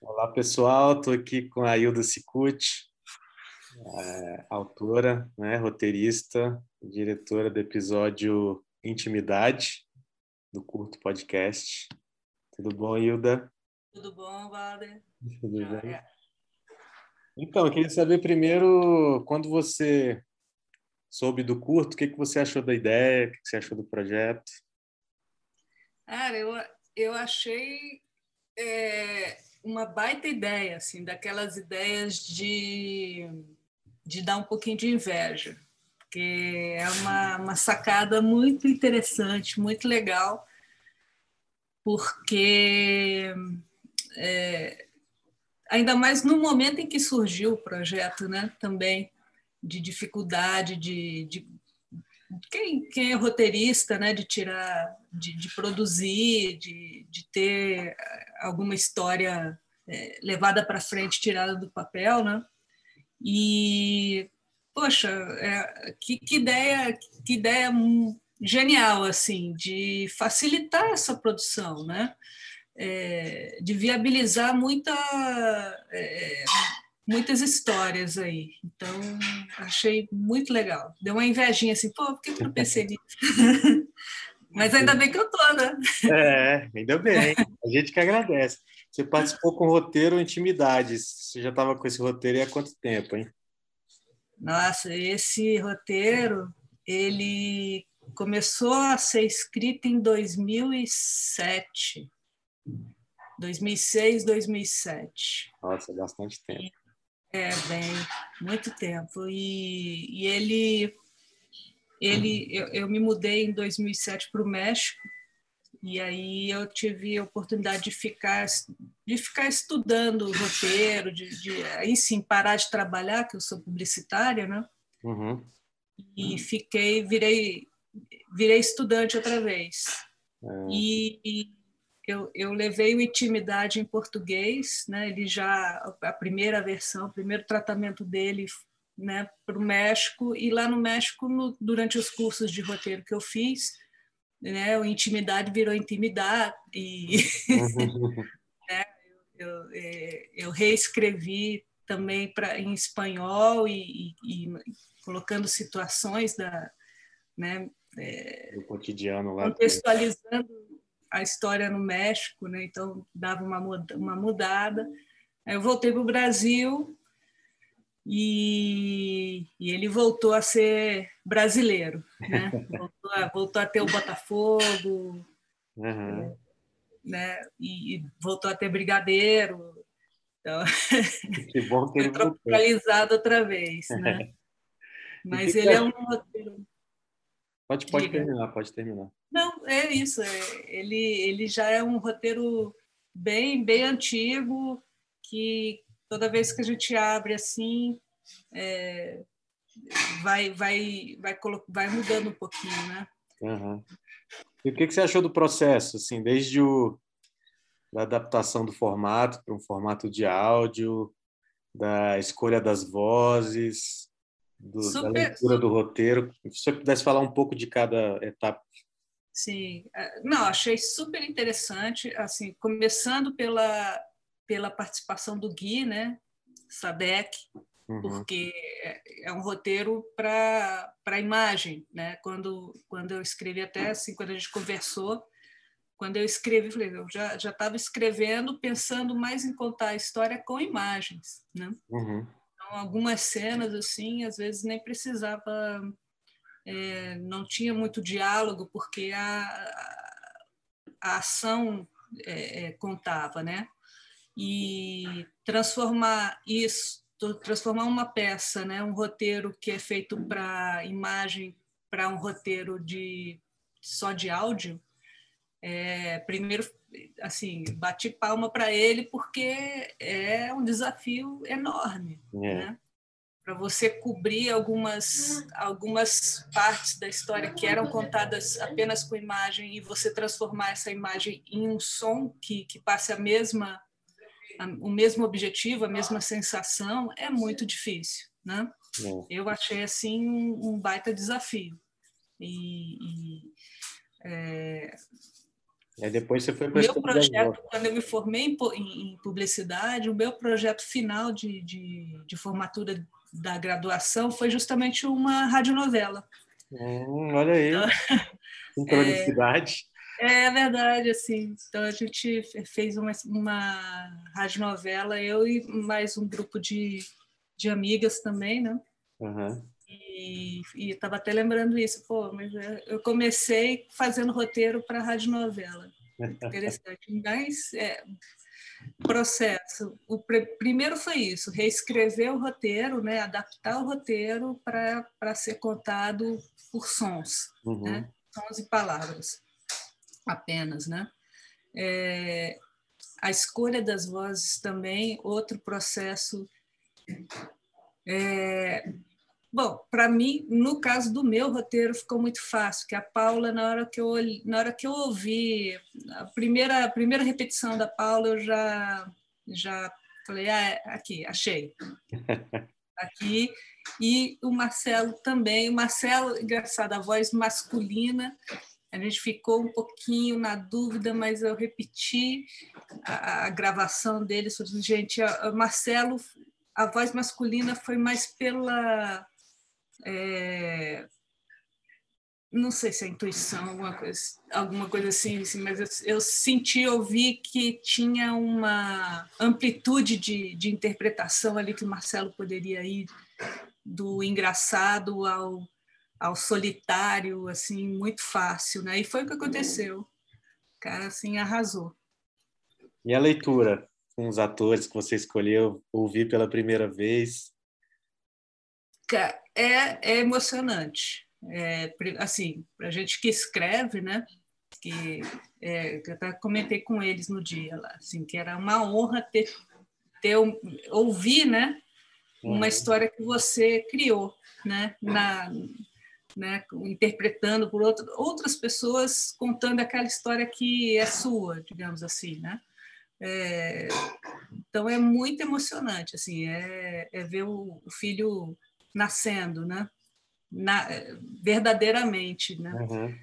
Olá, pessoal. Estou aqui com a Hilda Cicucci, é, autora, né, roteirista, diretora do episódio Intimidade, do Curto Podcast. Tudo bom, Hilda? Tudo bom, Walter? Tudo bem? Então, eu queria saber primeiro, quando você soube do curto, o que, que você achou da ideia, o que, que você achou do projeto? Cara, eu, eu achei é, uma baita ideia, assim, daquelas ideias de, de dar um pouquinho de inveja, porque é uma, uma sacada muito interessante, muito legal, porque é, ainda mais no momento em que surgiu o projeto, né, também de dificuldade de, de quem, quem é roteirista, né, de tirar, de, de produzir, de, de ter alguma história é, levada para frente, tirada do papel, né? E poxa, é, que, que, ideia, que ideia genial assim de facilitar essa produção, né? É, de viabilizar muita é, muitas histórias aí. Então, achei muito legal. Deu uma invejinha assim, pô, por que eu não pensei nisso? Mas ainda bem que eu tô, né? É, ainda bem. A gente que agradece. Você participou com o roteiro Intimidades. Você já estava com esse roteiro há quanto tempo, hein? Nossa, esse roteiro, ele começou a ser escrito em 2007. 2006, 2007. Nossa, bastante tempo. É, bem, muito tempo. E, e ele, ele eu, eu, me mudei em 2007 para o México e aí eu tive a oportunidade de ficar de ficar estudando o roteiro, de, de aí sim parar de trabalhar, que eu sou publicitária, né? Uhum. E fiquei, virei, virei estudante outra vez. É. E, e eu, eu levei o Intimidade em português, né? Ele já a primeira versão, o primeiro tratamento dele, né, para o México e lá no México no, durante os cursos de roteiro que eu fiz, né, o Intimidade virou Intimidade e né, eu, eu, é, eu, reescrevi também para em espanhol e, e, e, colocando situações da né, é, do cotidiano lá contextualizando a história no México, né? então dava uma, uma mudada. Aí eu voltei para o Brasil e, e, ele voltou a ser brasileiro, né? voltou, a, voltou a ter o Botafogo, uhum. né? E, e, voltou a ter brigadeiro. Então, que bom que ele foi tropicalizado outra vez, né? Mas ele é um roteiro. Pode, pode terminar, pode terminar. Não, é isso. É, ele, ele já é um roteiro bem, bem antigo, que toda vez que a gente abre assim, é, vai, vai, vai, vai mudando um pouquinho, né? Uhum. E o que, que você achou do processo, assim, desde o, da adaptação do formato para um formato de áudio, da escolha das vozes, do, super, da leitura do roteiro? Se você pudesse falar um pouco de cada etapa. Sim, é, não, achei super interessante, assim, começando pela, pela participação do Gui, né, Sadek, uhum. porque é, é um roteiro para a imagem, né, quando, quando eu escrevi até, assim, quando a gente conversou, quando eu escrevi, falei, eu já já estava escrevendo pensando mais em contar a história com imagens, né? Uhum. Então, algumas cenas assim, às vezes nem precisava é, não tinha muito diálogo, porque a, a ação é, é, contava, né? E transformar isso, transformar uma peça, né? um roteiro que é feito para imagem, para um roteiro de só de áudio, é, primeiro, assim, bati palma para ele porque é um desafio enorme, é. né? Para você cobrir algumas, algumas partes da história que eram contadas apenas com imagem e você transformar essa imagem em um som que, que passe a mesma a, o mesmo objetivo, a mesma sensação, é muito difícil, né? Eu achei assim um, um baita desafio. E, e é, E depois você foi para meu projeto, quando eu me formei em, em, publicidade, o meu projeto final de, de, de, formatura da graduação foi justamente uma radionovela. Hum, olha aí, então, sincronicidade. É, é, verdade, assim. Então a gente fez uma, uma radionovela, eu e mais um grupo de, de amigas também, né? Uhum. E estava até lembrando isso, pô, mas eu comecei fazendo roteiro para rádio novela. Interessante. Mas é, processo. O primeiro foi isso, reescrever o roteiro, né, adaptar o roteiro para ser contado por sons, uhum. né? sons e palavras apenas, né? É, a escolha das vozes também, outro processo é, Bom, para mim, no caso do meu roteiro, ficou muito fácil, que a Paula, na hora que eu, na hora que eu ouvi a primeira, a primeira repetição da Paula, eu já, já falei, ah, é, aqui, achei. Aqui. E o Marcelo também. O Marcelo, engraçado, a voz masculina, a gente ficou um pouquinho na dúvida, mas eu repeti a, a gravação dele. Gente, o Marcelo, a voz masculina foi mais pela é, não sei se é intuição, alguma coisa, alguma coisa assim, assim mas eu, eu, senti, ouvi que tinha uma amplitude de, de interpretação ali que o Marcelo poderia ir do engraçado ao, ao solitário, assim, muito fácil, né? E foi o que aconteceu. O cara, assim, arrasou. E a leitura com os atores que você escolheu, ouvir pela primeira vez? É, é emocionante. É, assim, para a gente que escreve, né? Que é, eu até comentei com eles no dia lá, assim, que era uma honra ter, ter ouvir, né? Uma uhum. história que você criou, né? Na, né, interpretando por outro, outras pessoas contando aquela história que é sua, digamos assim, né? É, então é muito emocionante, assim, é, é ver o, o filho nascendo, né? Na, verdadeiramente, né? Uhum.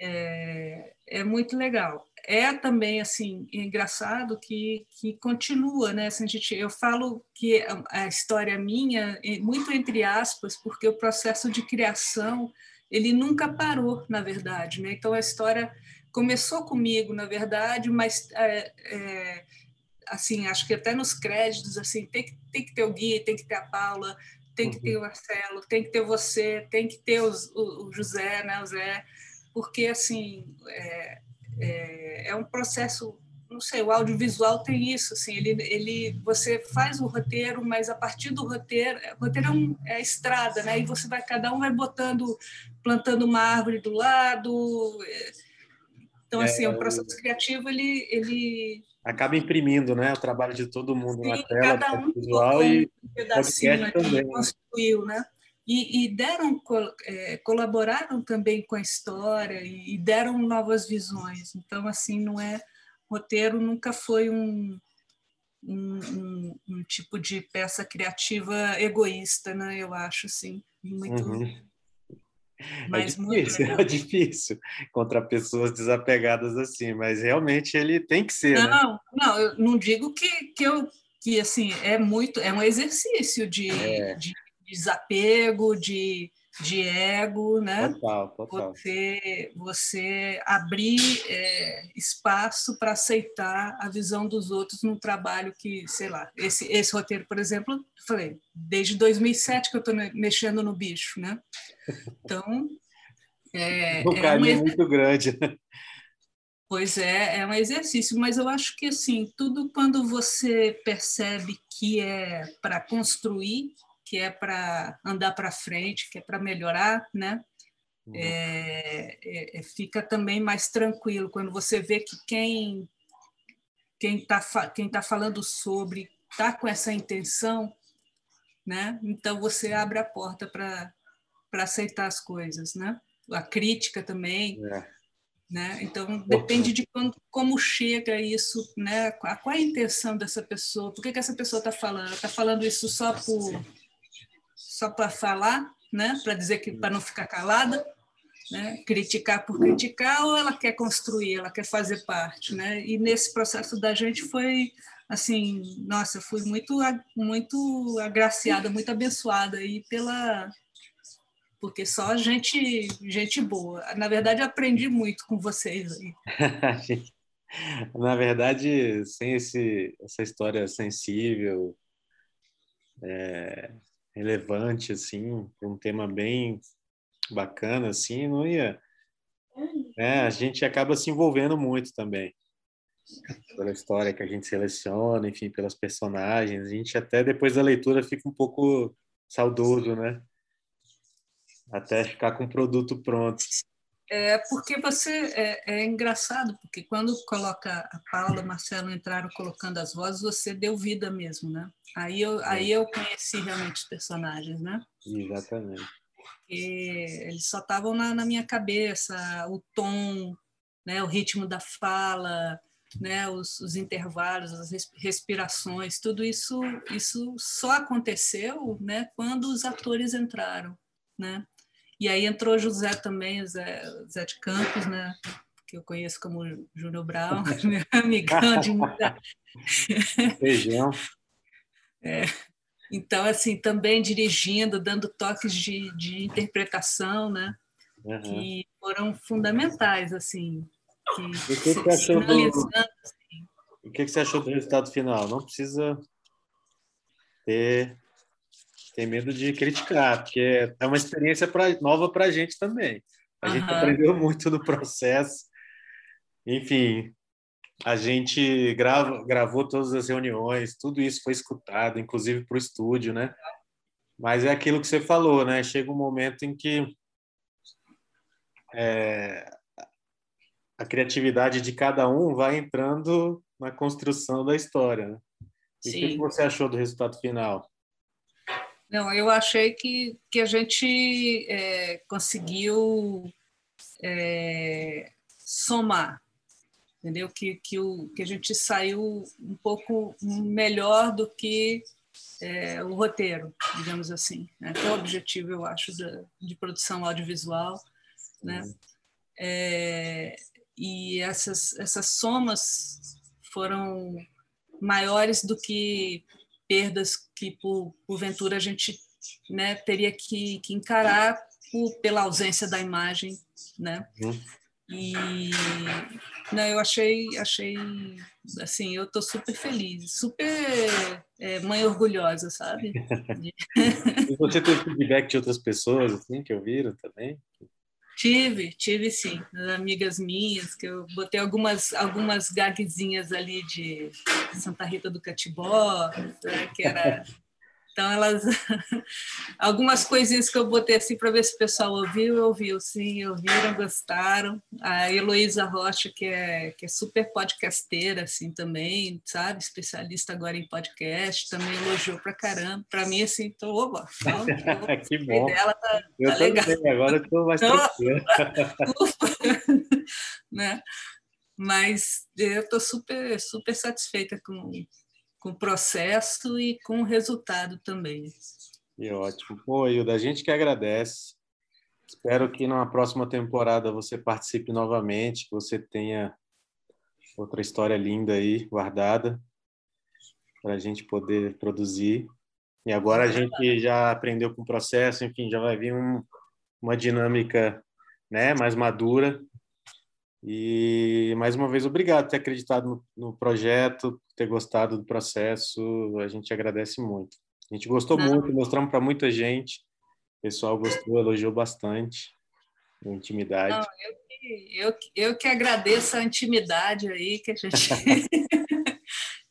É, é muito legal. É também assim engraçado que, que continua, né? Assim, a gente, eu falo que a história minha muito entre aspas, porque o processo de criação ele nunca parou, na verdade, né? Então a história começou comigo, na verdade, mas é, é, assim acho que até nos créditos assim tem que, tem que ter o Gui, tem que ter a Paula, tem que ter uhum. o Marcelo, tem que ter você, tem que ter os, o, o, José, né, o Zé, porque assim é, é, é, um processo, não sei, o audiovisual tem isso, assim, ele, ele, você faz o roteiro, mas a partir do roteiro, o roteiro é, um, é a estrada, né, e você vai, cada um vai botando, plantando uma árvore do lado, é, então assim, é, o processo criativo ele, ele acaba imprimindo né, o trabalho de todo mundo Sim, na tela, cada um visual e pedacinho também. construiu, né? E, e deram, é, colaboraram também com a história e, deram novas visões. Então, assim, não é roteiro nunca foi um, um, um, um tipo de peça criativa egoísta, né? Eu acho, assim, muito uhum. É mas é difícil, é difícil contra pessoas desapegadas assim, mas realmente ele tem que ser. Né? Não, né? não, eu não digo que, que eu que assim é muito, é um exercício de, é. de desapego, de de ego, né? Total, total. Você, você abrir é, espaço para aceitar a visão dos outros num trabalho que, sei lá, esse, esse roteiro, por exemplo, falei, desde 2007 que eu estou mexendo no bicho, né? Então, é, um carinho é um... muito grande, né? Pois é, é um exercício, mas eu acho que assim, tudo quando você percebe que é para construir, que é para andar para frente, que é para melhorar, né? Uhum. É, é, é, fica também mais tranquilo quando você vê que quem quem está quem tá falando sobre está com essa intenção, né? Então você abre a porta para para aceitar as coisas, né? A crítica também, é. Né? Então depende de quando, como chega isso, né? Qual é a intenção dessa pessoa? Por que, que essa pessoa está falando? Está falando isso só por só para falar, né? Para dizer que para não ficar calada, né? criticar por criticar ou ela quer construir, ela quer fazer parte, né? E nesse processo da gente foi assim, nossa, fui muito muito agraciada, muito abençoada aí pela porque só gente gente boa. Na verdade, aprendi muito com vocês aí. Na verdade, sem esse, essa história sensível, é, relevante, assim, um tema bem bacana, assim, não ia. É, a gente acaba se envolvendo muito também pela história que a gente seleciona, enfim, pelas personagens. A gente até depois da leitura fica um pouco saudoso, né? Até ficar com o produto pronto. É porque você é, é, engraçado, porque quando coloca a Paula, Marcelo entraram colocando as vozes, você deu vida mesmo, né? Aí eu, aí eu conheci realmente os personagens, né? Exatamente. Porque eles só estavam na, na, minha cabeça, o tom, né, o ritmo da fala, né, os, os intervalos, as respirações, tudo isso, isso só aconteceu, né, quando os atores entraram, né? E aí entrou José também, Zé, Zé de Campos, né? que eu conheço como Júnior Brown, meu amigão de muita... Beijão. É. Então, assim, também dirigindo, dando toques de, de interpretação, né? Uhum. Que foram fundamentais, assim. Que, o que, que você achou do... Assim. O que, que você achou do resultado final? Não precisa ter tem medo de criticar, porque é uma experiência pra, nova para a gente também. A uhum. gente aprendeu muito no processo. Enfim, a gente grava, gravou todas as reuniões, tudo isso foi escutado, inclusive para o estúdio, né? Mas é aquilo que você falou, né? Chega um momento em que é, a criatividade de cada um vai entrando na construção da história. Né? E o que você achou do resultado final? Não, eu achei que, que a gente é, conseguiu é, somar, entendeu? Que, que, o, que a gente saiu um pouco melhor do que é, o roteiro, digamos assim. Né? Que é o objetivo, eu acho, de, de produção audiovisual. Né? É, e essas, essas somas foram maiores do que perdas que, por, porventura, a gente né, teria que, que encarar por, pela ausência da imagem, né? Uhum. E não, eu achei, achei assim, eu tô super feliz, super é, mãe orgulhosa, sabe? e você teve feedback de outras pessoas assim que ouviram também? Tive, tive sim. Amigas minhas, que eu botei algumas, algumas gagzinhas ali de Santa Rita do Catibó, né, que era então, elas. Algumas coisinhas que eu botei assim para ver se o pessoal ouviu, ouviu, sim, ouviram, gostaram. A Heloísa Rocha, que é, que é super podcasteira, assim, também, sabe? Especialista agora em podcast, também elogiou para caramba. Para mim, assim, tô, oba, então, que bom. Dela tá, eu tá legal. agora estou mais então, né? Mas eu estou super, super satisfeita com com o processo e com o resultado também. Que ótimo. Pô, Hilda, a gente que agradece. Espero que na próxima temporada você participe novamente, que você tenha outra história linda aí guardada para a gente poder produzir. E agora a gente já aprendeu com o processo, enfim, já vai vir um, uma dinâmica né, mais madura e mais uma vez, obrigado por ter acreditado no, no projeto, por ter gostado do processo. A gente agradece muito. A gente gostou Não. muito, mostramos para muita gente. O pessoal gostou, elogiou bastante a intimidade. Não, eu, que, eu, eu que agradeço a intimidade aí que a gente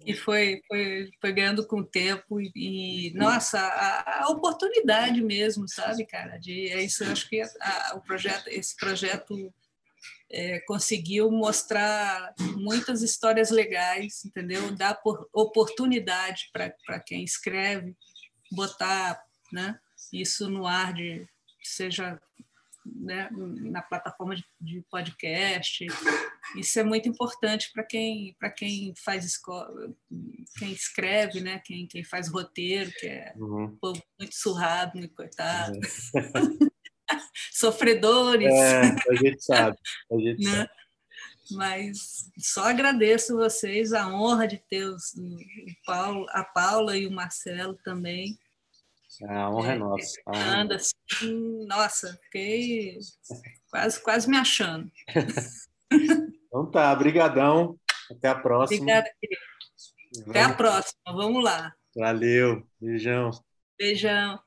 que foi, foi, foi ganhando com o tempo e, e nossa, a, a, oportunidade mesmo, sabe, cara? De, é isso, eu acho que a, o projeto, esse projeto é, conseguiu mostrar muitas histórias legais, entendeu? Dar oportunidade para quem escreve, botar né, isso no ar, de, seja né, na plataforma de, de, podcast. Isso é muito importante para quem, quem faz escola, quem escreve, né, quem, quem faz roteiro, que é uhum. um povo muito surrado, muito coitado. Uhum. sofredores. É, a gente sabe, a gente né? sabe. Mas só agradeço vocês a honra de ter os, o Paulo, a Paula e o Marcelo também. A honra é, é nossa. Anda assim, nossa, fiquei quase, quase me achando. então tá, brigadão. Até a próxima. Obrigada, querido. Até a próxima. Vamos lá. Valeu. Beijão. Beijão.